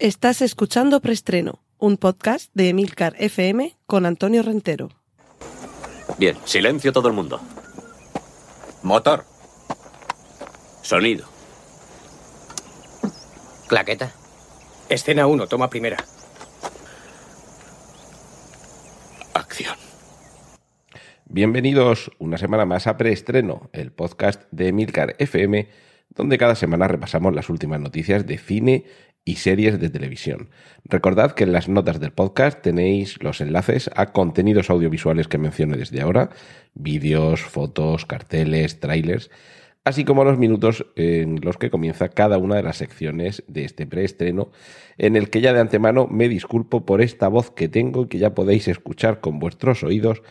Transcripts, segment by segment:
Estás escuchando Preestreno, un podcast de Emilcar FM con Antonio Rentero. Bien, silencio todo el mundo. Motor. Sonido. Claqueta. Escena 1, toma primera. Acción. Bienvenidos una semana más a Preestreno, el podcast de Emilcar FM, donde cada semana repasamos las últimas noticias de cine y series de televisión. Recordad que en las notas del podcast tenéis los enlaces a contenidos audiovisuales que mencioné desde ahora, vídeos, fotos, carteles, trailers, así como los minutos en los que comienza cada una de las secciones de este preestreno, en el que ya de antemano me disculpo por esta voz que tengo y que ya podéis escuchar con vuestros oídos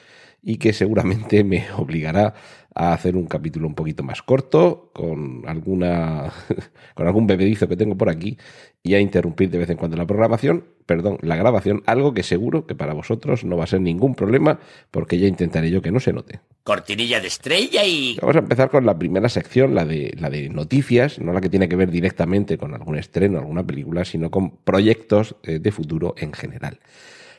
y que seguramente me obligará a hacer un capítulo un poquito más corto, con alguna con algún bebedizo que tengo por aquí, y a interrumpir de vez en cuando la programación, perdón, la grabación, algo que seguro que para vosotros no va a ser ningún problema, porque ya intentaré yo que no se note. Cortinilla de estrella y. Vamos a empezar con la primera sección, la de, la de noticias, no la que tiene que ver directamente con algún estreno, alguna película, sino con proyectos eh, de futuro en general.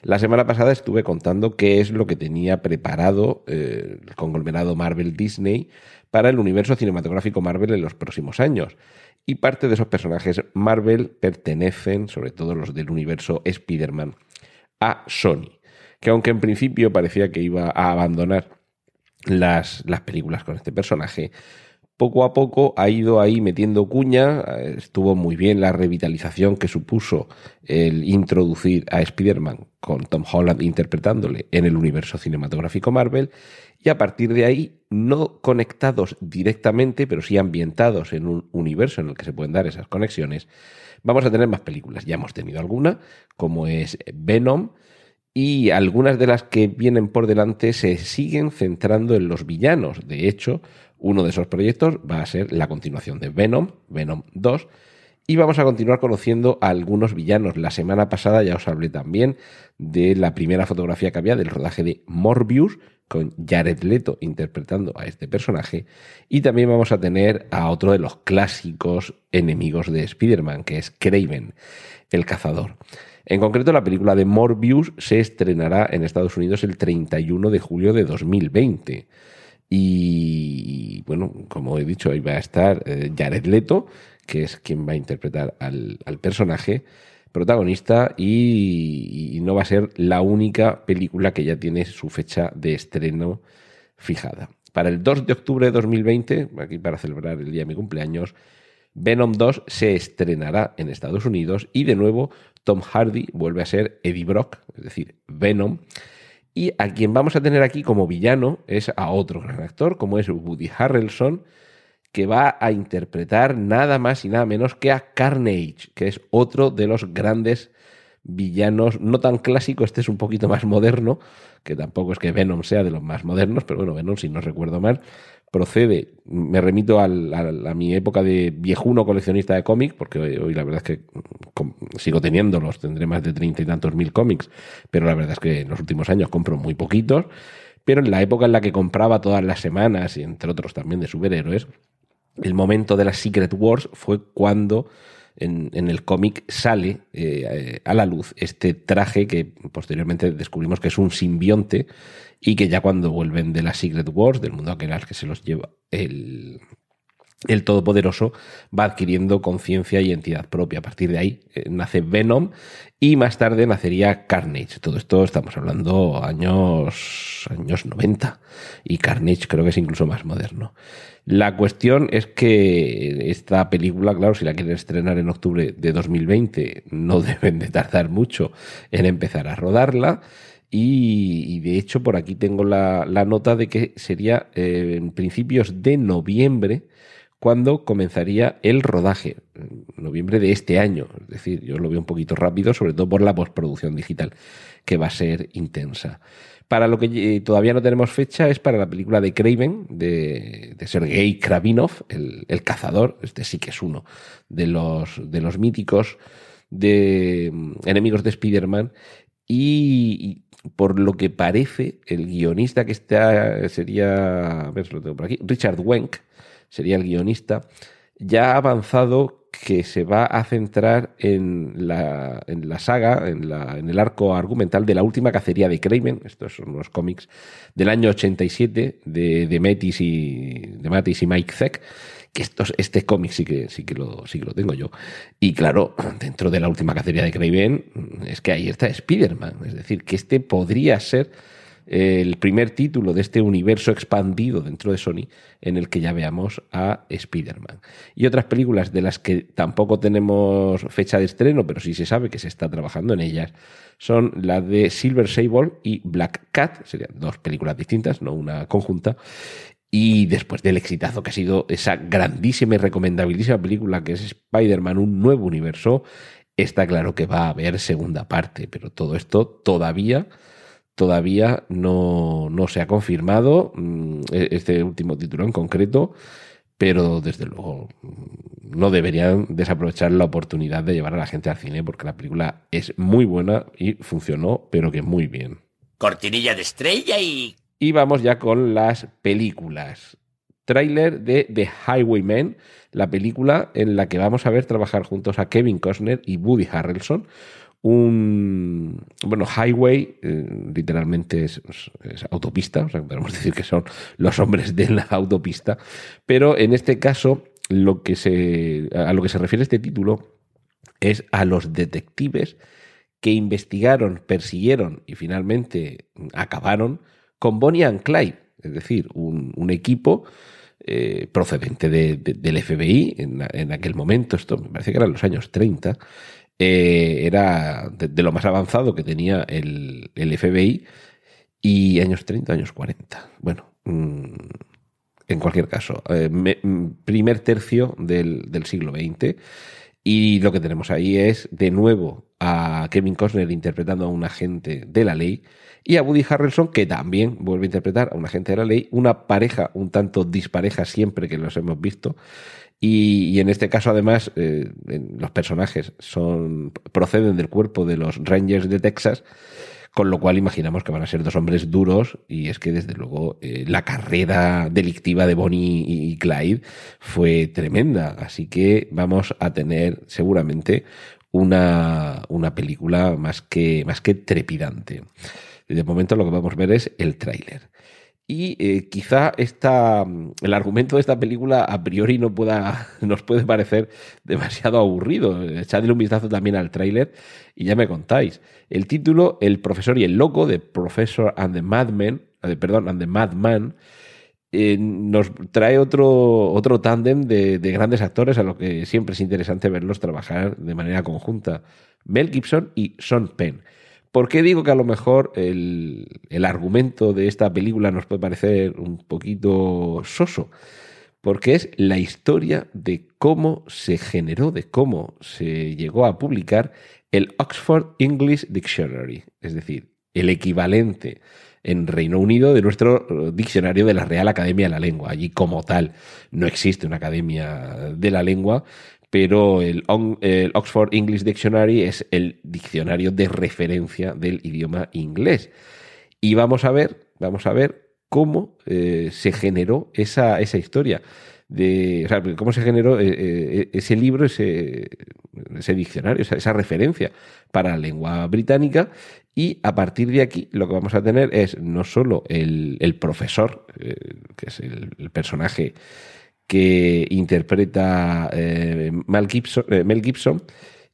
La semana pasada estuve contando qué es lo que tenía preparado eh, el conglomerado Marvel Disney para el universo cinematográfico Marvel en los próximos años. Y parte de esos personajes Marvel pertenecen, sobre todo los del universo Spider-Man, a Sony, que aunque en principio parecía que iba a abandonar las, las películas con este personaje, poco a poco ha ido ahí metiendo cuña. Estuvo muy bien la revitalización que supuso el introducir a Spider-Man con Tom Holland interpretándole en el universo cinematográfico Marvel. Y a partir de ahí, no conectados directamente, pero sí ambientados en un universo en el que se pueden dar esas conexiones, vamos a tener más películas. Ya hemos tenido alguna, como es Venom, y algunas de las que vienen por delante se siguen centrando en los villanos. De hecho, uno de esos proyectos va a ser la continuación de Venom, Venom 2, y vamos a continuar conociendo a algunos villanos. La semana pasada ya os hablé también de la primera fotografía que había del rodaje de Morbius, con Jared Leto interpretando a este personaje. Y también vamos a tener a otro de los clásicos enemigos de Spider-Man, que es Craven, el cazador. En concreto, la película de Morbius se estrenará en Estados Unidos el 31 de julio de 2020. Y bueno, como he dicho, ahí va a estar eh, Jared Leto, que es quien va a interpretar al, personaje protagonista y, no va a ser la única película que ya tiene su fecha de estreno fijada. Para el 2 de octubre de 2020, aquí para celebrar el día de mi cumpleaños, Venom 2 se estrenará en Estados Unidos y de nuevo Tom Hardy vuelve a ser Eddie Brock, es decir, Venom, y a quien vamos a tener aquí como villano es a otro gran actor, como es Woody Harrelson, que va a interpretar nada más y nada menos que a Carnage, que es otro de los grandes villanos, no tan clásico, este es un poquito más moderno, que tampoco es que Venom sea de los más modernos, pero bueno, Venom, si no recuerdo mal, procede, me remito a mi época de viejuno coleccionista de cómics, porque hoy, la verdad es que sigo teniéndolos, tendré más de treinta y tantos mil cómics, pero la verdad es que en los últimos años compro muy poquitos, pero en la época en la que compraba todas las semanas, y entre otros también de superhéroes, el momento de las Secret Wars fue cuando en, el cómic sale eh, a la luz este traje que posteriormente descubrimos que es un simbionte y que ya cuando vuelven de las Secret Wars, del mundo aquel al que se los lleva el, el Todopoderoso, va adquiriendo conciencia y entidad propia. A partir de ahí eh, nace Venom y más tarde nacería Carnage. Todo esto estamos hablando años, años 90 y Carnage creo que es incluso más moderno. La cuestión es que esta película, claro, si la quieren estrenar en octubre de 2020, no deben de tardar mucho en empezar a rodarla. Y, de hecho, por aquí tengo la, nota de que sería eh, en principios de noviembre cuando comenzaría el rodaje, noviembre de este año. Es decir, yo lo veo un poquito rápido, sobre todo por la postproducción digital, que va a ser intensa. Para lo que todavía no tenemos fecha es para la película de Craven, de, Sergei Kravinov, el, cazador. Este sí que es uno de los, de los míticos de mm, enemigos de Spider-Man. y, por lo que parece, el guionista que está sería, a ver, lo tengo por aquí, Richard Wenk, sería el guionista, ya ha avanzado que se va a centrar en la, en la saga, en, la, en, el arco argumental de la última cacería de Kraven. Estos son unos cómics del año 87 de, de Metis y de Matis y Mike Zeck. Que estos, este cómic sí que, sí, que lo, sí que lo tengo yo. Y claro, dentro de la última cacería de Kraven, es que ahí está Spider-Man. Es decir, que este podría ser el primer título de este universo expandido dentro de Sony en el que ya veamos a Spider-Man. Y otras películas de las que tampoco tenemos fecha de estreno, pero sí se sabe que se está trabajando en ellas, son la de Silver Sable y Black Cat, serían dos películas distintas, no una conjunta. Y después del exitazo que ha sido esa grandísima y recomendabilísima película que es Spider-Man, un nuevo universo, está claro que va a haber segunda parte, pero todo esto todavía todavía no, no se ha confirmado mm, e-, este último título en concreto, pero desde luego mm, no deberían desaprovechar la oportunidad de llevar a la gente al cine porque la película es muy buena y funcionó, pero que muy bien. Cortinilla de estrella y... Y vamos ya con las películas. Trailer de The Highwaymen, la película en la que vamos a ver trabajar juntos a Kevin Costner y Woody Harrelson, un bueno highway eh, literalmente es, autopista o sea podemos decir que son los hombres de la autopista pero en este caso lo que se a lo que se refiere este título es a los detectives que investigaron persiguieron y finalmente acabaron con Bonnie and Clyde es decir un, equipo eh, procedente del FBI en, en, aquel momento, esto me parece que eran los años 30, eh, era de, lo más avanzado que tenía el, el, FBI y años 30, años 40. Bueno, mm, en cualquier caso, eh, mm, primer tercio del, del, siglo XX y lo que tenemos ahí es de nuevo a Kevin Costner interpretando a un agente de la ley y a Woody Harrelson que también vuelve a interpretar a un agente de la ley, una pareja un tanto dispareja siempre que los hemos visto. Y, en este caso, además, eh, los personajes son, proceden del cuerpo de los Rangers de Texas, con lo cual imaginamos que van a ser dos hombres duros y es que desde luego eh, la carrera delictiva de Bonnie y Clyde fue tremenda, así que vamos a tener seguramente una, una película más que, más que trepidante. De momento lo que vamos a ver es el tráiler. Y eh, quizá esta, el argumento de esta película a priori no pueda, nos puede parecer demasiado aburrido. Echadle un vistazo también al tráiler y ya me contáis. El título, El profesor y el loco, de Professor and the Madman, eh, perdón, and the Madman, eh, nos trae otro, otro tándem de, de grandes actores a lo que siempre es interesante verlos trabajar de manera conjunta. Mel Gibson y Sean Penn. ¿Por qué digo que a lo mejor el, argumento de esta película nos puede parecer un poquito soso? Porque es la historia de cómo se generó, de cómo se llegó a publicar el Oxford English Dictionary, es decir, el equivalente en Reino Unido de nuestro diccionario de la Real Academia de la Lengua. Allí como tal no existe una academia de la lengua, pero el, Oxford English Dictionary es el diccionario de referencia del idioma inglés. Y vamos a ver, vamos a ver cómo eh, se generó esa, esa historia. De, o sea, cómo se generó eh, eh, ese libro, ese, ese diccionario, esa, referencia para la lengua británica. Y a partir de aquí lo que vamos a tener es no solo el, profesor, que es el personaje que interpreta eh, Mel, Gibson, eh, Mel, Gibson,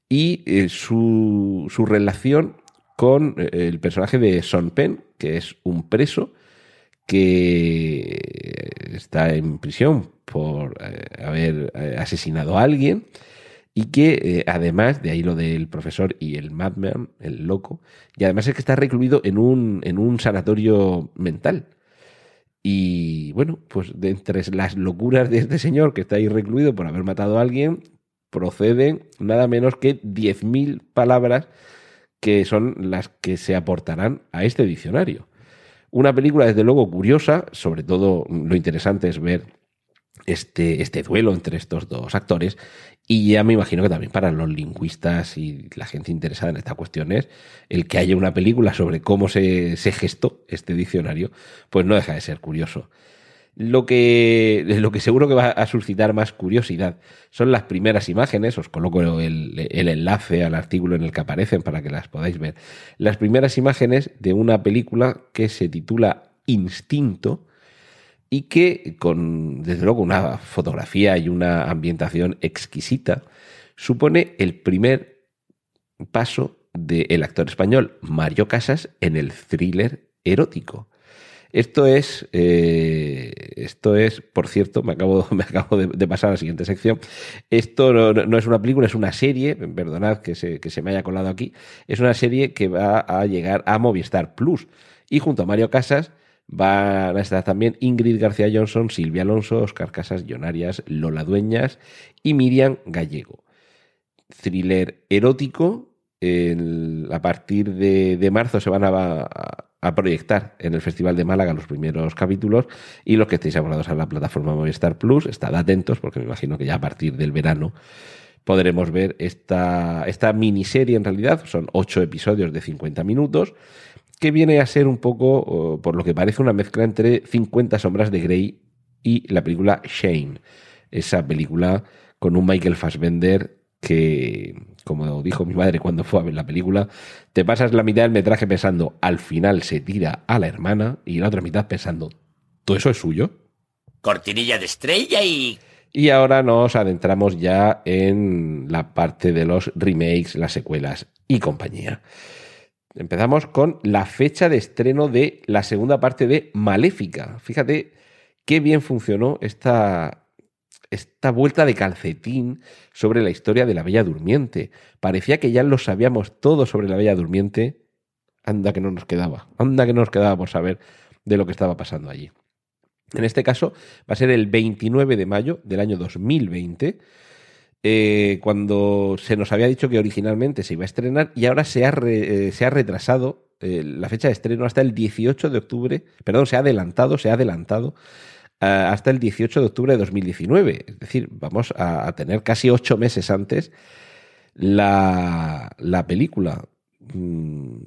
y eh, su, su, relación con el personaje de Son Penn, que es un preso que está en prisión por haber asesinado a alguien y que además, de ahí lo del profesor y el madman, el loco, y además es que está recluido en un, en un sanatorio mental. Y bueno, pues de entre las locuras de este señor que está ahí recluido por haber matado a alguien, proceden nada menos que 10.000 palabras que son las que se aportarán a este diccionario. Una película, desde luego, curiosa, sobre todo lo interesante es ver este, este duelo entre estos dos actores y ya me imagino que también para los lingüistas y la gente interesada en estas cuestiones, el que haya una película sobre cómo se, se gestó este diccionario, pues no deja de ser curioso. Lo que, lo que seguro que va a suscitar más curiosidad son las primeras imágenes. Os coloco el, el, enlace al artículo en el que aparecen para que las podáis ver. Las primeras imágenes de una película que se titula Instinto y que con, desde luego, una fotografía y una ambientación exquisita, supone el primer paso del actor español Mario Casas en el thriller erótico. Esto es, eh, esto es, por cierto, me acabo, me acabo de, pasar a la siguiente sección. Esto no, es una película, es una serie, perdonad que se, que se me haya colado aquí, es una serie que va a llegar a Movistar Plus. Y junto a Mario Casas van a estar también Ingrid García Johnson, Silvia Alonso, Oscar Casas Llonarias, Lola Dueñas y Miriam Gallego. Thriller erótico. a partir de, marzo se van a, a proyectar en el Festival de Málaga los primeros capítulos y los que estéis abonados a la plataforma Movistar Plus, estad atentos porque me imagino que ya a partir del verano podremos ver esta, esta miniserie en realidad, son ocho episodios de 50 minutos, que viene a ser un poco, por lo que parece, una mezcla entre 50 sombras de Grey y la película Shane, esa película con un Michael Fassbender que, como dijo mi madre cuando fue a ver la película, te pasas la mitad del metraje pensando, al final se tira a la hermana, y la otra mitad pensando, ¿todo eso es suyo? Cortinilla de estrella y... Y ahora nos adentramos ya en la parte de los remakes, las secuelas y compañía. Empezamos con la fecha de estreno de la segunda parte de Maléfica. Fíjate qué bien funcionó esta, esta vuelta de calcetín sobre la historia de la Bella Durmiente. Parecía que ya lo sabíamos todo sobre la Bella Durmiente. Anda que no nos quedaba, anda que no nos quedaba por saber de lo que estaba pasando allí. En este caso va a ser el 29 de mayo del año 2020, eh, cuando se nos había dicho que originalmente se iba a estrenar y ahora se ha, eh, se ha retrasado eh, la fecha de estreno hasta el 18 de octubre, perdón, se ha adelantado, se ha adelantado hasta el 18 de octubre de 2019. Es decir, vamos a, tener casi ocho meses antes la, la película. Mm,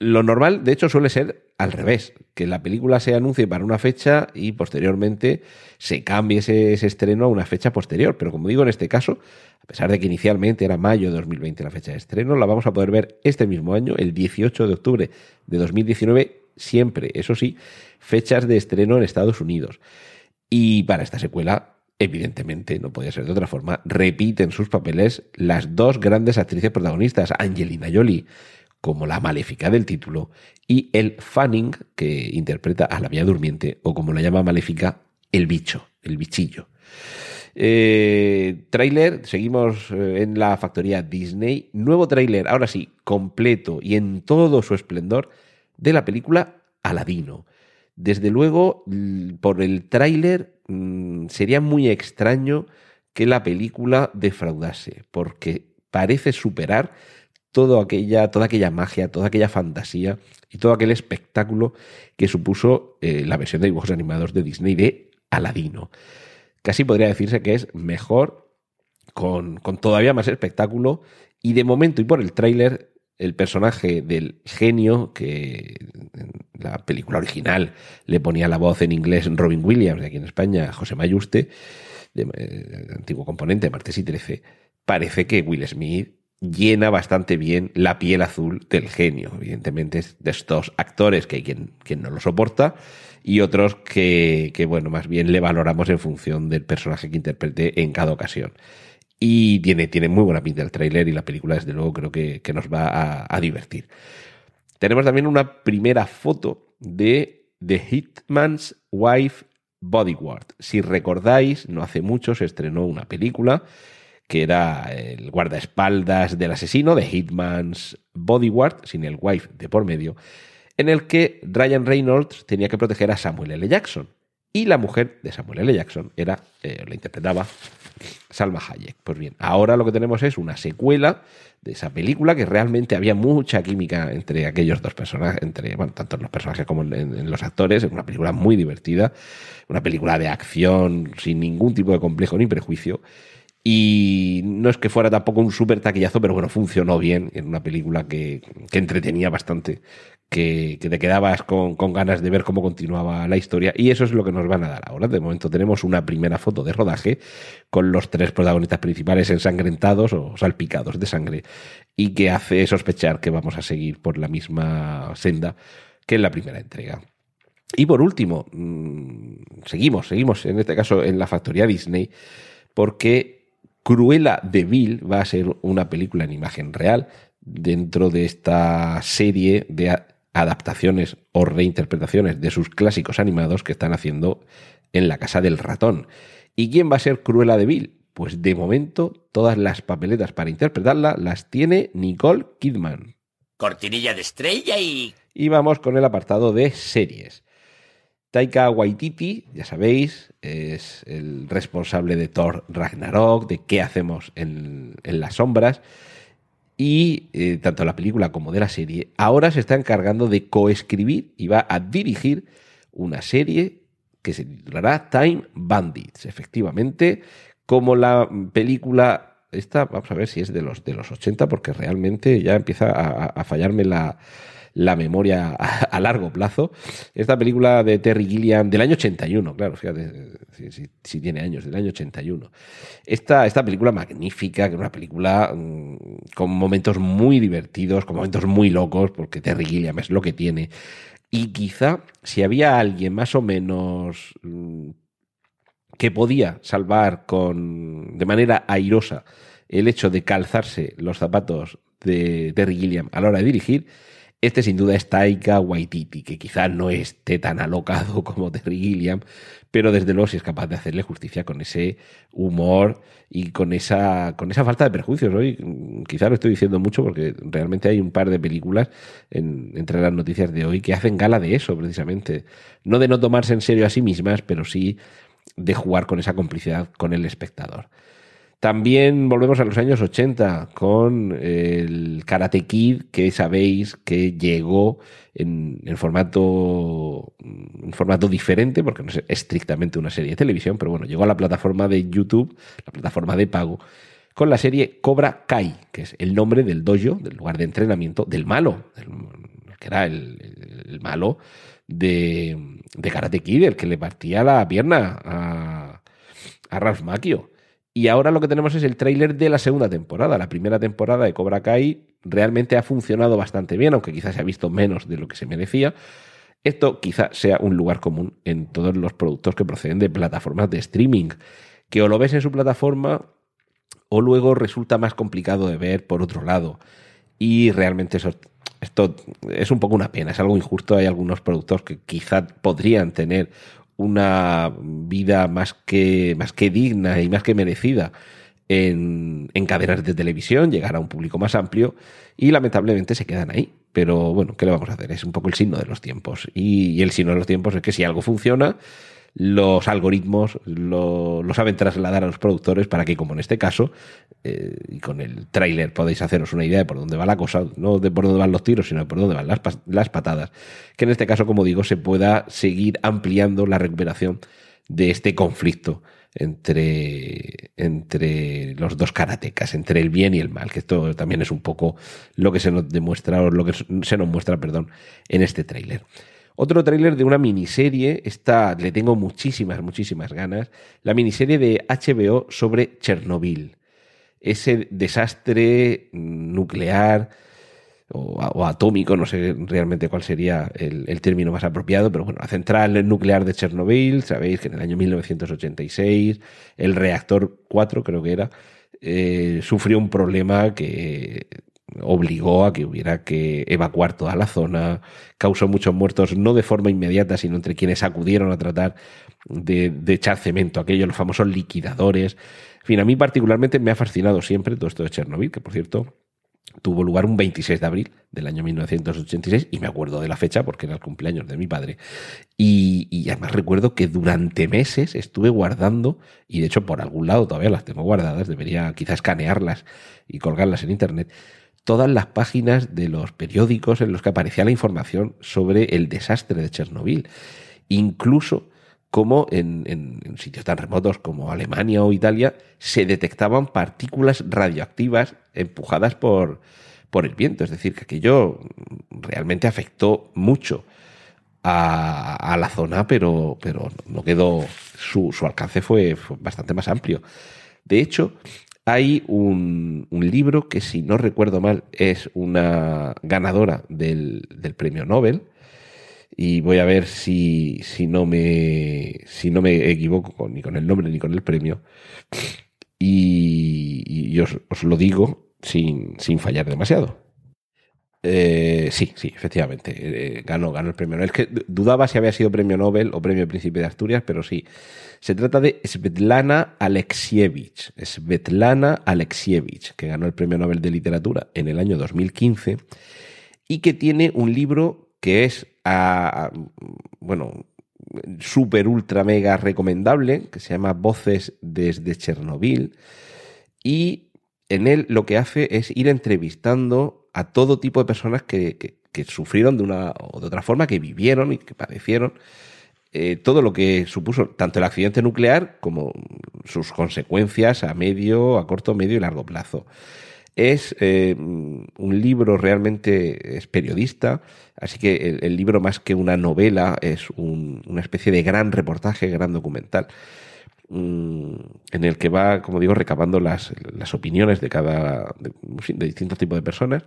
lo normal, de hecho, suele ser al revés, que la película se anuncie para una fecha y posteriormente se cambie ese, estreno a una fecha posterior. Pero como digo, en este caso, a pesar de que inicialmente era mayo de 2020 la fecha de estreno, la vamos a poder ver este mismo año, el 18 de octubre de 2019, siempre, eso sí, fechas de estreno en Estados Unidos. Y para esta secuela, evidentemente, no podía ser de otra forma, repiten sus papeles las dos grandes actrices protagonistas, Angelina Jolie como la maléfica del título y el Fanning que interpreta a la Vía Durmiente o como la llama maléfica, el bicho, el bichillo. Eh, trailer, seguimos eh, en la factoría Disney. Nuevo tráiler, ahora sí, completo y en todo su esplendor, de la película Aladino. Desde luego, por el tráiler mm, sería muy extraño que la película defraudase, porque parece superar aquella, toda aquella magia, toda aquella fantasía y todo aquel espectáculo que supuso eh, la versión de dibujos animados de Disney de Aladino. Casi podría decirse que es mejor, con, con todavía más espectáculo, y de momento y por el tráiler el personaje del genio, que en la película original le ponía la voz en inglés Robin Williams, de aquí en España José Mayuste, eh, antiguo componente de Martes y 13, parece que Will Smith llena bastante bien la piel azul del genio. Evidentemente de estos actores que hay quien, quien no lo soporta y otros que, que, bueno, más bien le valoramos en función del personaje que interprete en cada ocasión. Y tiene, tiene muy buena pinta el tráiler y la película, desde luego, creo que, nos va a, divertir. Tenemos también una primera foto de The Hitman's Wife Bodyguard. Si recordáis, no hace mucho se estrenó una película que era el guardaespaldas del asesino, de Hitman's Bodyguard, sin el wife de por medio, en el que Ryan Reynolds tenía que proteger a Samuel L. Jackson. Y la mujer de Samuel L. Jackson era, eh, la interpretaba Salma Hayek. Pues bien, ahora lo que tenemos es una secuela de esa película que realmente había mucha química entre aquellos dos personajes, entre, tanto en los personajes como en, los actores. Es una película muy divertida, una película de acción sin ningún tipo de complejo ni prejuicio. Y no es que fuera tampoco un súper taquillazo, pero bueno, funcionó bien. en una película que, que entretenía bastante que, te quedabas con, ganas de ver cómo continuaba la historia y eso es lo que nos van a dar ahora. De momento tenemos una primera foto de rodaje con los tres protagonistas principales ensangrentados o salpicados de sangre y que hace sospechar que vamos a seguir por la misma senda que en la primera entrega. Y por último, mm, seguimos, seguimos en este caso en la factoría Disney porque Cruella de Vil va a ser una película en imagen real dentro de esta serie de adaptaciones o reinterpretaciones de sus clásicos animados que están haciendo en la casa del ratón. ¿Y quién va a ser Cruella de Vil? Pues de momento todas las papeletas para interpretarla las tiene Nicole Kidman. Cortinilla de estrella y... Y vamos con el apartado de series. Taika Waititi, ya sabéis, es el responsable de Thor Ragnarok, de qué hacemos en, en las sombras. Y eh, tanto la película como de la serie, ahora se está encargando de coescribir y va a dirigir una serie que se titulará Time Bandits, efectivamente, como la película esta, vamos a ver si es de los de los 80 porque realmente ya empieza a fallarme la, la memoria a, largo plazo. Esta película de Terry Gilliam del año 81, claro, fíjate si, tiene años, del año 81. Esta, esta película magnífica, que es una película mm, con momentos muy divertidos, con momentos muy locos, porque Terry Gilliam es lo que tiene. Y quizá si había alguien más o menos mm, que podía salvar con de manera airosa el hecho de calzarse los zapatos de Terry Gilliam a la hora de dirigir, este sin duda es Taika Waititi, que quizás no esté tan alocado como Terry Gilliam, pero desde luego sí es capaz de hacerle justicia con ese humor y con esa, con esa falta de prejuicios. Hoy quizás lo estoy diciendo mucho porque realmente hay un par de películas entre las noticias de hoy que hacen gala de eso, precisamente. No de no tomarse en serio a sí mismas, pero sí de jugar con esa complicidad con el espectador. También volvemos a los años 80 con el Karate Kid, que sabéis que llegó en, formato, en formato diferente, porque no es estrictamente una serie de televisión, pero bueno, llegó a la plataforma de YouTube, la plataforma de pago, con la serie Cobra Kai, que es el nombre del dojo, del lugar de entrenamiento del malo, que era el, malo de, de, Karate Kid, el que le partía la pierna a, a Ralph Macchio. Y ahora lo que tenemos es el tráiler de la segunda temporada. La primera temporada de Cobra Kai realmente ha funcionado bastante bien, aunque quizás se ha visto menos de lo que se merecía. Esto quizás sea un lugar común en todos los productos que proceden de plataformas de streaming, que o lo ves en su plataforma o luego resulta más complicado de ver por otro lado. Y realmente eso, esto es un poco una pena, es algo injusto. Hay algunos productos que quizás podrían tener una vida más que, más que digna y más que merecida en, en, cadenas de televisión, llegar a un público más amplio y lamentablemente se quedan ahí. Pero bueno, ¿qué le vamos a hacer? Es un poco el signo de los tiempos. y el signo de los tiempos es que si algo funciona, los algoritmos lo, saben trasladar a los productores para que, como en este caso, eh, y con el tráiler podéis haceros una idea de por dónde va la cosa, no de por dónde van los tiros, sino de por dónde van las, las patadas, que en este caso, como digo, se pueda seguir ampliando la recuperación de este conflicto entre, entre los dos karatecas, entre el bien y el mal, que esto también es un poco lo que se nos demuestra, o lo que se nos muestra, perdón, en este tráiler. Otro tráiler de una miniserie, esta le tengo muchísimas, muchísimas ganas, la miniserie de HBO sobre Chernobyl. Ese desastre nuclear o, atómico, no sé realmente cuál sería el, término más apropiado, pero bueno, la central nuclear de Chernobyl, sabéis que en el año 1986 el reactor 4 creo que era, eh, sufrió un problema que obligó a que hubiera que evacuar toda la zona, causó muchos muertos, no de forma inmediata, sino entre quienes acudieron a tratar de, echar cemento, aquellos los famosos liquidadores. En fin, a mí particularmente me ha fascinado siempre todo esto de Chernobyl, que por cierto tuvo lugar un 26 de abril del año 1986 y me acuerdo de la fecha porque era el cumpleaños de mi padre. Y, y, además recuerdo que durante meses estuve guardando, y de hecho por algún lado todavía las tengo guardadas, debería quizás escanearlas y colgarlas en internet, todas las páginas de los periódicos en los que aparecía la información sobre el desastre de Chernobyl. Incluso como en, sitios tan remotos como Alemania o Italia se detectaban partículas radioactivas empujadas por, por el viento. Es decir, que aquello realmente afectó mucho a, la zona, pero, pero no quedó, su, alcance fue, bastante más amplio. De hecho, hay un, libro que, si no recuerdo mal, es una ganadora del, premio Nobel. Y voy a ver si, si, no, me, si no me equivoco ni con el nombre ni con el premio. Y, os, os, lo digo sin, sin fallar demasiado. Eh, sí, sí, efectivamente. Eh, ganó, ganó el premio Nobel. Es que dudaba si había sido premio Nobel o premio Príncipe de Asturias, pero sí. Se trata de Svetlana Alexievich. Svetlana Alexievich, que ganó el premio Nobel de Literatura en el año 2015 y que tiene un libro que es, bueno, súper, ultra, mega recomendable, que se llama Voces desde Chernobyl. Y en él lo que hace es ir entrevistando a todo tipo de personas que, sufrieron de una o de otra forma, que vivieron y que padecieron eh, todo lo que supuso tanto el accidente nuclear como sus consecuencias a medio, a corto, medio y largo plazo. Es eh, un libro realmente, es periodista, así que el, libro más que una novela es una especie de gran reportaje, gran documental mm, en el que va, como digo, recabando las, las opiniones de cada de distintos tipos de personas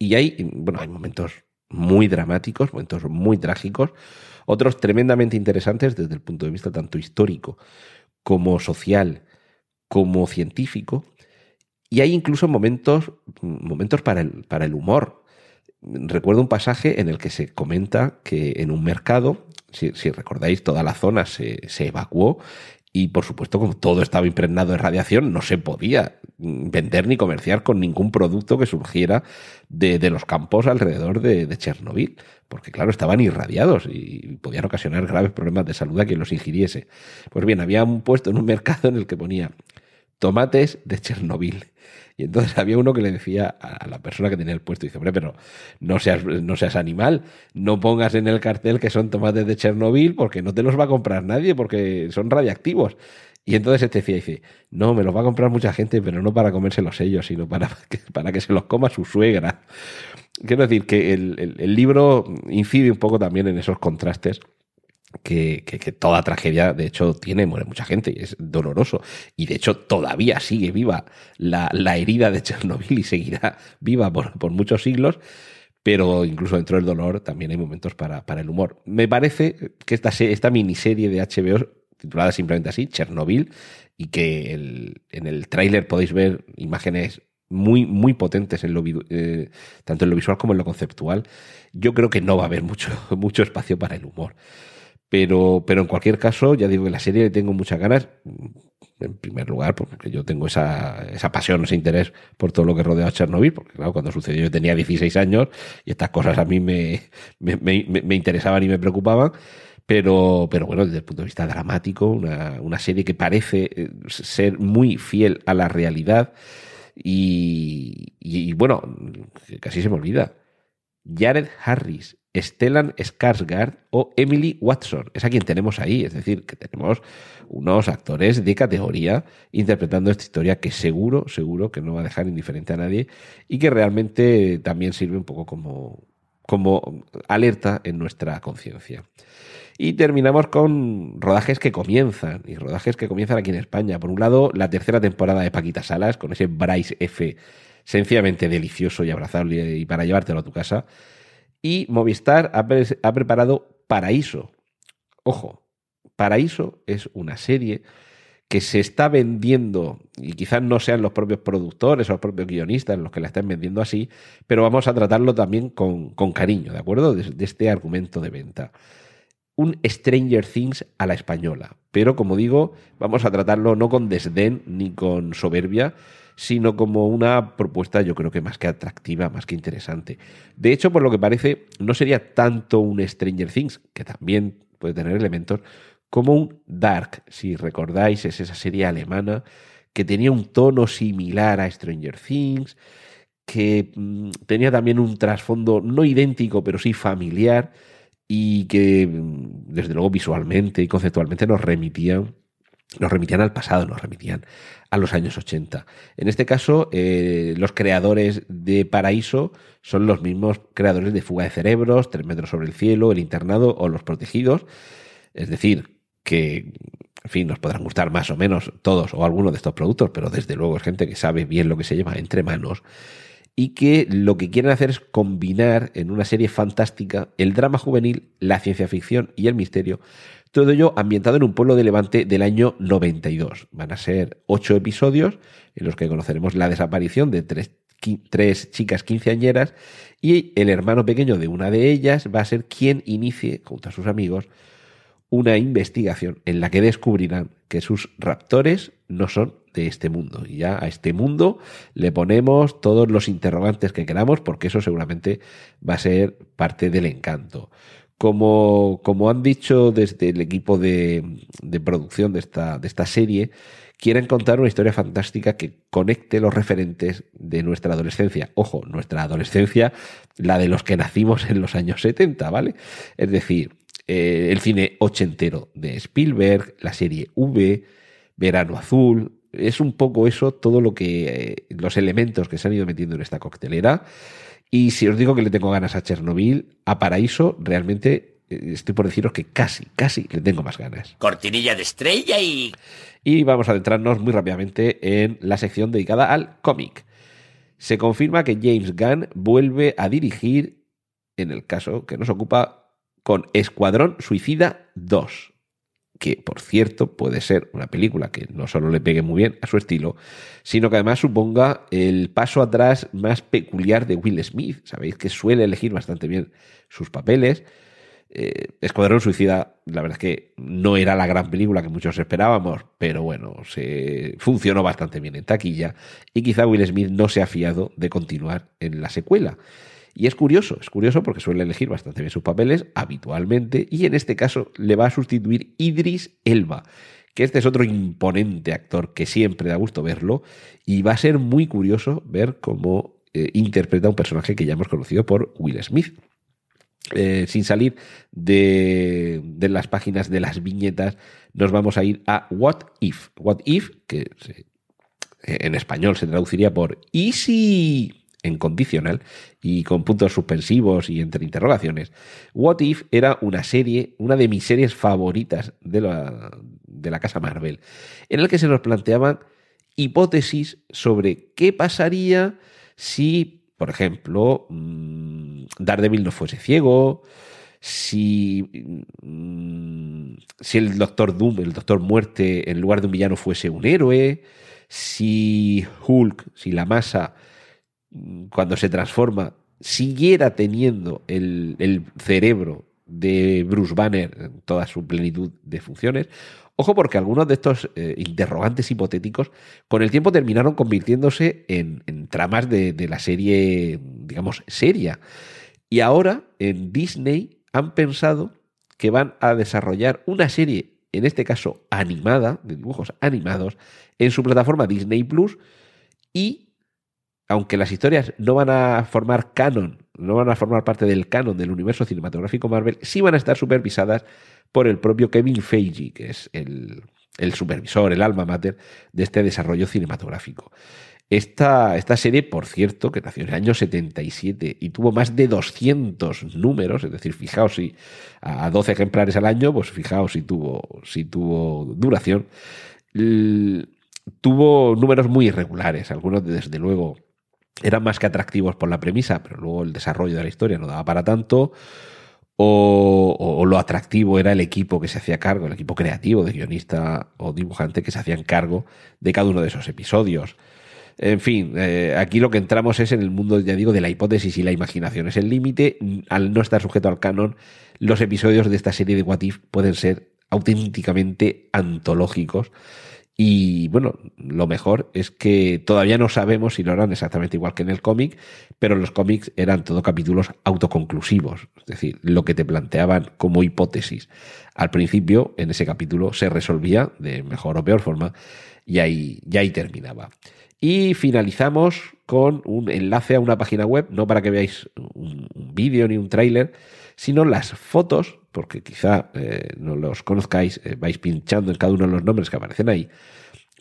y hay, bueno, hay momentos muy dramáticos, momentos muy trágicos, otros tremendamente interesantes desde el punto de vista tanto histórico como social, como científico. Y hay incluso momentos, momentos para, el, para el humor. Recuerdo un pasaje en el que se comenta que en un mercado, si, recordáis, toda la zona se, se evacuó y por supuesto, como todo estaba impregnado de radiación, no se podía vender ni comerciar con ningún producto que surgiera de, los campos alrededor de, de, Chernobyl, porque claro, estaban irradiados y podían ocasionar graves problemas de salud a quien los ingiriese. Pues bien, había un puesto en un mercado en el que ponía tomates de Chernobyl. Y entonces había uno que le decía a la persona que tenía el puesto, dice, hombre, pero no seas, no seas animal, no pongas en el cartel que son tomates de Chernobyl porque no te los va a comprar nadie porque son radiactivos. Y entonces este decía, dice, no, me los va a comprar mucha gente, pero no para comérselos ellos, sino para que, para que se los coma su suegra. Quiero decir que el libro incide un poco también en esos contrastes que, toda tragedia, de hecho, tiene, muere mucha gente y es doloroso. Y de hecho, todavía sigue viva la, herida de Chernobyl y seguirá viva por, muchos siglos. Pero incluso dentro del dolor también hay momentos para, el humor. Me parece que esta, esta miniserie de HBO, titulada simplemente así, Chernobyl, y que en el tráiler podéis ver imágenes muy, muy potentes en lo, eh, tanto en lo visual como en lo conceptual, yo creo que no va a haber mucho, mucho espacio para el humor. Pero, pero en cualquier caso, ya digo que la serie le tengo muchas ganas. En primer lugar, porque yo tengo esa, esa pasión, ese interés por todo lo que rodea a Chernobyl, porque claro, cuando sucedió yo tenía 16 años y estas cosas a mí me, me, me, interesaban y me preocupaban. Pero, pero bueno, desde el punto de vista dramático, una, una serie que parece eh, ser muy fiel a la realidad y, y, bueno, casi se me olvida. Jared Harris Stellan Skarsgård o Emily Watson. Es a quien tenemos ahí, es decir, que tenemos unos actores de categoría interpretando esta historia que seguro, seguro que no va a dejar indiferente a nadie y que realmente también sirve un poco como, como alerta en nuestra conciencia. Y terminamos con rodajes que comienzan, y rodajes que comienzan aquí en España. Por un lado, la tercera temporada de Paquita Salas, con ese Bryce F sencillamente delicioso y abrazable y para llevártelo a tu casa. Y Movistar ha, preparado Paraíso. Ojo, Paraíso es una serie que se está vendiendo, y quizás no sean los propios productores o los propios guionistas los que la estén vendiendo así, pero vamos a tratarlo también con, cariño, ¿de acuerdo? de, este argumento de venta. Un Stranger Things a la española, pero como digo, vamos a tratarlo no con desdén ni con soberbia, sino como una propuesta yo creo que más que atractiva, más que interesante. De hecho, por lo que parece, no sería tanto un Stranger Things, que también puede tener elementos, como un Dark, si recordáis, es esa serie alemana que tenía un tono similar a Stranger Things, que mm, tenía también un trasfondo no idéntico, pero sí familiar, y que mm, desde luego visualmente y conceptualmente nos remitía nos remitían al pasado, nos remitían a los años 80. En este caso, eh, los creadores de Paraíso son los mismos creadores de Fuga de Cerebros, Tres metros sobre el cielo, El internado o Los protegidos. Es decir, que, en fin, nos podrán gustar más o menos todos o algunos de estos productos, pero desde luego es gente que sabe bien lo que se lleva entre manos y que lo que quieren hacer es combinar en una serie fantástica el drama juvenil, la ciencia ficción y el misterio todo ello ambientado en un pueblo de Levante del año 92. Van a ser ocho episodios en los que conoceremos la desaparición de tres, tres chicas quinceañeras y el hermano pequeño de una de ellas va a ser quien inicie, junto a sus amigos, una investigación en la que descubrirán que sus raptores no son de este mundo. Y ya a este mundo le ponemos todos los interrogantes que queramos, porque eso seguramente va a ser parte del encanto. Como, como han dicho desde el equipo de, producción de esta, de esta serie, quieren contar una historia fantástica que conecte los referentes de nuestra adolescencia. Ojo, nuestra adolescencia, la de los que nacimos en los años 70, ¿vale? Es decir, eh, el cine ochentero de Spielberg, la serie V, Verano Azul. Es un poco eso, todo lo que. Eh, los elementos que se han ido metiendo en esta coctelera. Y si os digo que le tengo ganas a Chernobyl, a Paraíso, realmente eh, estoy por deciros que casi, casi le tengo más ganas. Cortinilla de estrella y... Y vamos a adentrarnos muy rápidamente en la sección dedicada al cómic. Se confirma que James Gunn vuelve a dirigir, en el caso que nos ocupa, con Escuadrón Suicida 2 que por cierto puede ser una película que no solo le pegue muy bien a su estilo, sino que además suponga el paso atrás más peculiar de Will Smith. Sabéis que suele elegir bastante bien sus papeles. Eh, Escuadrón Suicida, la verdad es que no era la gran película que muchos esperábamos, pero bueno, se funcionó bastante bien en taquilla y quizá Will Smith no se ha fiado de continuar en la secuela. Y es curioso, es curioso porque suele elegir bastante bien sus papeles habitualmente y en este caso le va a sustituir Idris Elba, que este es otro imponente actor que siempre da gusto verlo y va a ser muy curioso ver cómo eh, interpreta un personaje que ya hemos conocido por Will Smith. Eh, sin salir de, de, las páginas de las viñetas, nos vamos a ir a What If. What If, que en español se traduciría por Easy en condicional y con puntos suspensivos y entre interrogaciones. What If era una serie, una de mis series favoritas de la, de la casa Marvel, en el que se nos planteaban hipótesis sobre qué pasaría si, por ejemplo, mm, Daredevil no fuese ciego, si, mm, si el Doctor Doom, el Doctor Muerte, en lugar de un villano fuese un héroe, si Hulk, si la masa cuando se transforma, siguiera teniendo el, cerebro de Bruce Banner en toda su plenitud de funciones. Ojo porque algunos de estos eh, interrogantes hipotéticos con el tiempo terminaron convirtiéndose en, tramas de, de, la serie, digamos, seria. Y ahora en Disney han pensado que van a desarrollar una serie, en este caso animada, de dibujos animados, en su plataforma Disney Plus y aunque las historias no van a formar canon, no van a formar parte del canon del universo cinematográfico Marvel, sí van a estar supervisadas por el propio Kevin Feige, que es el, supervisor, el alma mater de este desarrollo cinematográfico. Esta, esta, serie, por cierto, que nació en el año 77 y tuvo más de 200 números, es decir, fijaos si a 12 ejemplares al año, pues fijaos si tuvo, si tuvo duración, tuvo números muy irregulares, algunos desde luego eran más que atractivos por la premisa, pero luego el desarrollo de la historia no daba para tanto. O, lo atractivo era el equipo que se hacía cargo, el equipo creativo de guionista o dibujante que se hacían cargo de cada uno de esos episodios. En fin, eh, aquí lo que entramos es en el mundo, ya digo, de la hipótesis y la imaginación. Es el límite. Al no estar sujeto al canon, los episodios de esta serie de What If pueden ser auténticamente antológicos y bueno, lo mejor es que todavía no sabemos si lo harán exactamente igual que en el cómic, pero los cómics eran todo capítulos autoconclusivos, es decir, lo que te planteaban como hipótesis al principio en ese capítulo se resolvía de mejor o peor forma y ahí, ya ahí terminaba. Y finalizamos con un enlace a una página web, no para que veáis un, un vídeo ni un tráiler, sino las fotos, porque quizá eh, no los conozcáis, eh, vais pinchando en cada uno de los nombres que aparecen ahí,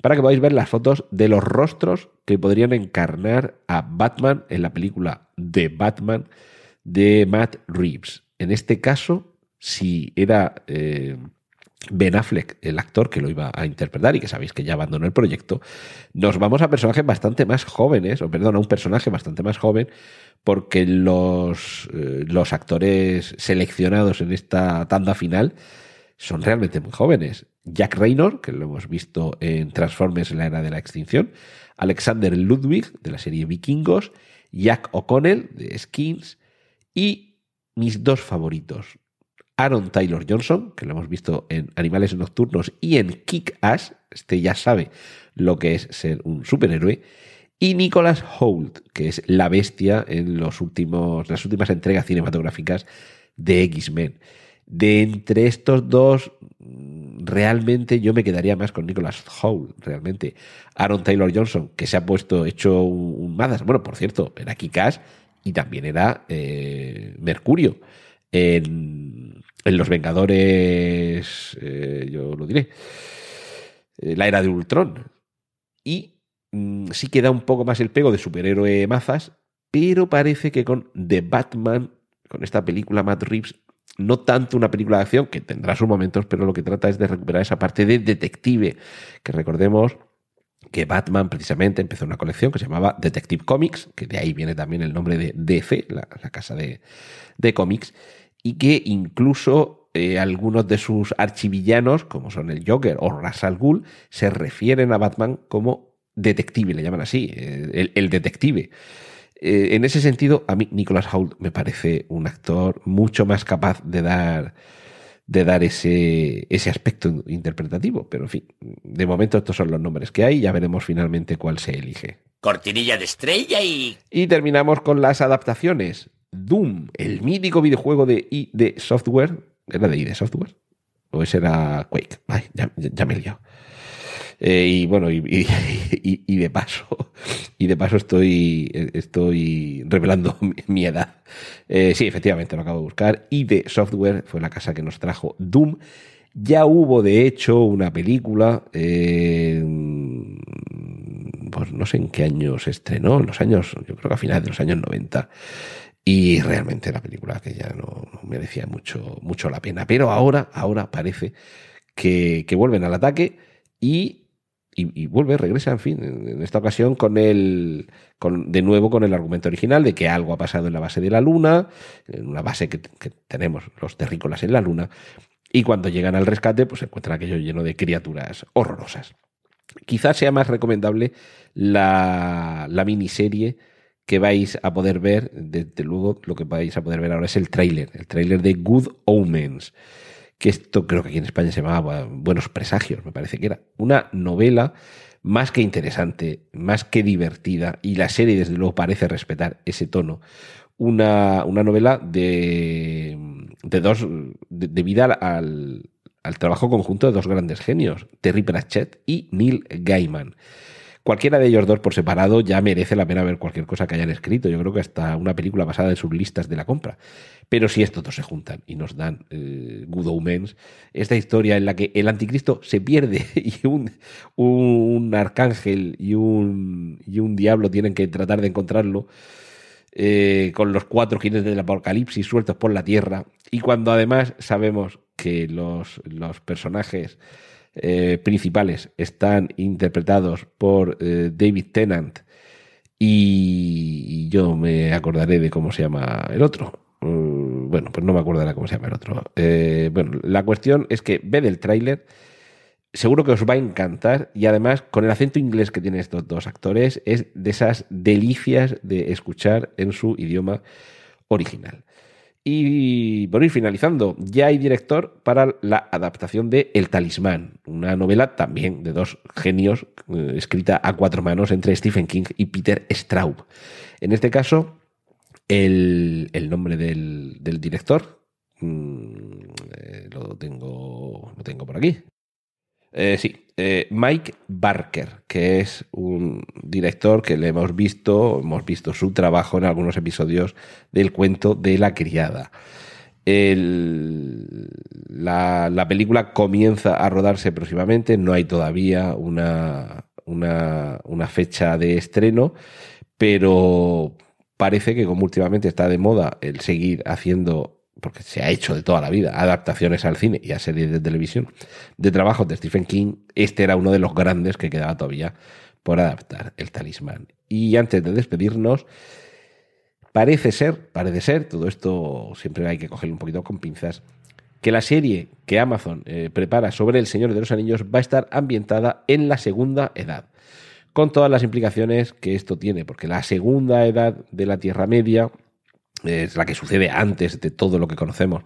para que podáis ver las fotos de los rostros que podrían encarnar a Batman en la película de Batman de Matt Reeves. En este caso, si era eh, Ben Affleck, el actor que lo iba a interpretar y que sabéis que ya abandonó el proyecto, nos vamos a personajes bastante más jóvenes, o perdón, a un personaje bastante más joven, porque los, eh, los actores seleccionados en esta tanda final son realmente muy jóvenes. Jack Raynor, que lo hemos visto en Transformers en la era de la extinción, Alexander Ludwig, de la serie Vikingos, Jack O'Connell, de Skins, y mis dos favoritos, Aaron Taylor Johnson, que lo hemos visto en Animales Nocturnos y en Kick Ass, este ya sabe lo que es ser un superhéroe, y Nicholas Holt, que es la bestia en los últimos, las últimas entregas cinematográficas de X-Men. De entre estos dos, realmente yo me quedaría más con Nicholas Holt, realmente. Aaron Taylor Johnson, que se ha puesto hecho un, Madas. Bueno, por cierto, era Kikas y también era eh, Mercurio. En, Los Vengadores, eh, yo lo diré, eh, la era de Ultron. Y mm, sí queda un poco más el pego de superhéroe mazas, pero parece que con The Batman, con esta película Matt Reeves, no tanto una película de acción, que tendrá sus momentos, pero lo que trata es de recuperar esa parte de detective, que recordemos que Batman precisamente empezó una colección que se llamaba Detective Comics, que de ahí viene también el nombre de DC, la, casa de, cómics, y que incluso eh, algunos de sus archivillanos, como son el Joker o Ra's al Ghul, se refieren a Batman como detective, le llaman así, eh, el detective. Eh, en ese sentido, a mí Nicholas Hoult me parece un actor mucho más capaz de dar, de dar ese, ese aspecto interpretativo. Pero en fin, de momento estos son los nombres que hay, ya veremos finalmente cuál se elige. Cortinilla de estrella y... Y terminamos con las adaptaciones. Doom, el mítico videojuego de ID Software. ¿Era de ID Software? ¿O ese era Quake? Ay, ya, me he liado. Eh, y bueno, y, de paso, y de paso estoy, estoy revelando mi, edad. Eh, sí, efectivamente, lo acabo de buscar. ID Software fue la casa que nos trajo Doom. Ya hubo, de hecho, una película, pues no sé en qué año se estrenó, en los años, yo creo que a finales de los años 90. Y realmente la película que ya no, merecía mucho, mucho la pena. Pero ahora, ahora parece que, que vuelven al ataque y y, vuelve, regresa, en fin, en, esta ocasión con el, con, de nuevo con el argumento original de que algo ha pasado en la base de la Luna, en una base que, tenemos los terrícolas en la Luna, y cuando llegan al rescate, pues se encuentran aquello lleno de criaturas horrorosas. Quizás sea más recomendable la, la miniserie que vais a poder ver, desde luego lo que vais a poder ver ahora es el tráiler, el tráiler de Good Omens que esto creo que aquí en España se llamaba Buenos Presagios, me parece que era. Una novela más que interesante, más que divertida, y la serie desde luego parece respetar ese tono. Una, una novela de, de dos, de, vida al, al trabajo conjunto de dos grandes genios, Terry Pratchett y Neil Gaiman. Cualquiera de ellos dos por separado ya merece la pena ver cualquier cosa que hayan escrito. Yo creo que hasta una película basada en sus listas de la compra. Pero si estos dos se juntan y nos dan eh, Good esta historia en la que el anticristo se pierde y un, un arcángel y un, y un diablo tienen que tratar de encontrarlo, eh, con los cuatro jinetes del apocalipsis sueltos por la tierra, y cuando además sabemos que los, los personajes eh, principales están interpretados por eh, David Tennant y, yo me acordaré de cómo se llama el otro. Mm, bueno, pues no me acordaré cómo se llama el otro. Eh, bueno, la cuestión es que ve el tráiler, seguro que os va a encantar y además con el acento inglés que tienen estos dos actores es de esas delicias de escuchar en su idioma original. Y por ir finalizando, ya hay director para la adaptación de El Talismán, una novela también de dos genios, eh, escrita a cuatro manos entre Stephen King y Peter Straub. En este caso, el, nombre del, director mm, eh, lo, tengo, lo tengo por aquí. Eh, sí, eh, Mike Barker, que es un director que le hemos visto, hemos visto su trabajo en algunos episodios del cuento de la criada. la, la, película comienza a rodarse próximamente, no hay todavía una, una, una fecha de estreno, pero parece que como últimamente está de moda el seguir haciendo, porque se ha hecho de toda la vida, adaptaciones al cine y a series de televisión, de trabajos de Stephen King, este era uno de los grandes que quedaba todavía por adaptar, el talismán. Y antes de despedirnos, parece ser, parece ser, todo esto siempre hay que cogerlo un poquito con pinzas, que la serie que Amazon eh, prepara sobre El Señor de los Anillos va a estar ambientada en la Segunda Edad, con todas las implicaciones que esto tiene, porque la Segunda Edad de la Tierra Media es la que sucede antes de todo lo que conocemos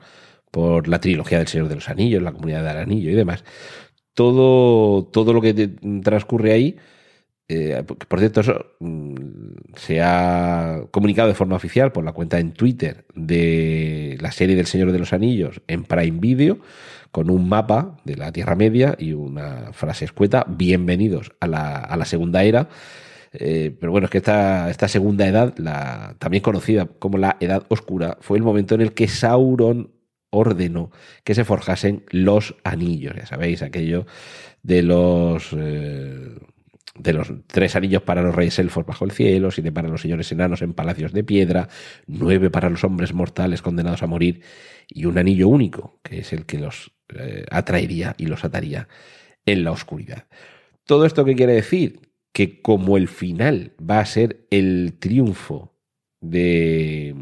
por la trilogía del Señor de los Anillos, la comunidad del Anillo y demás. Todo, todo lo que transcurre ahí eh, por cierto, eso mm, se ha comunicado de forma oficial por la cuenta en Twitter de la serie del Señor de los Anillos en Prime Video, con un mapa de la Tierra Media y una frase escueta, bienvenidos a la, a la segunda era. Eh, pero bueno, es que esta, segunda edad, la, también conocida como la Edad Oscura, fue el momento en el que Sauron ordenó que se forjasen los anillos, ya sabéis, aquello de los... Eh, de los tres anillos para los reyes elfos bajo el cielo, siete para los señores enanos en palacios de piedra, nueve para los hombres mortales condenados a morir y un anillo único, que es el que los eh, atraería y los ataría en la oscuridad. ¿Todo esto qué quiere decir? Que como el final va a ser el triunfo de...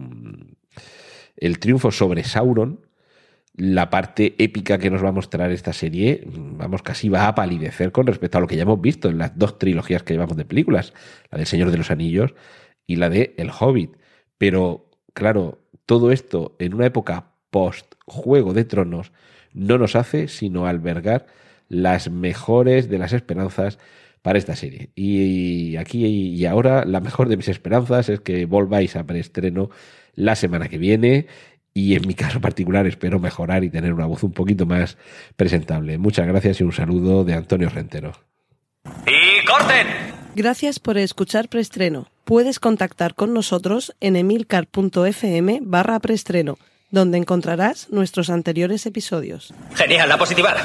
el triunfo sobre Sauron, la parte épica que nos va a mostrar esta serie, vamos, casi va a palidecer con respecto a lo que ya hemos visto en las dos trilogías que llevamos de películas, la del Señor de los Anillos y la de El Hobbit. Pero, claro, todo esto en una época post Juego de Tronos no nos hace sino albergar las mejores de las esperanzas para esta serie. Y aquí y ahora la mejor de mis esperanzas es que volváis a preestreno la semana que viene y en mi caso particular espero mejorar y tener una voz un poquito más presentable. Muchas gracias y un saludo de Antonio Rentero. ¡Y corten! Gracias por escuchar Preestreno. Puedes contactar con nosotros en emilcar.fm barra preestreno, donde encontrarás nuestros anteriores episodios. Genial, la positiva.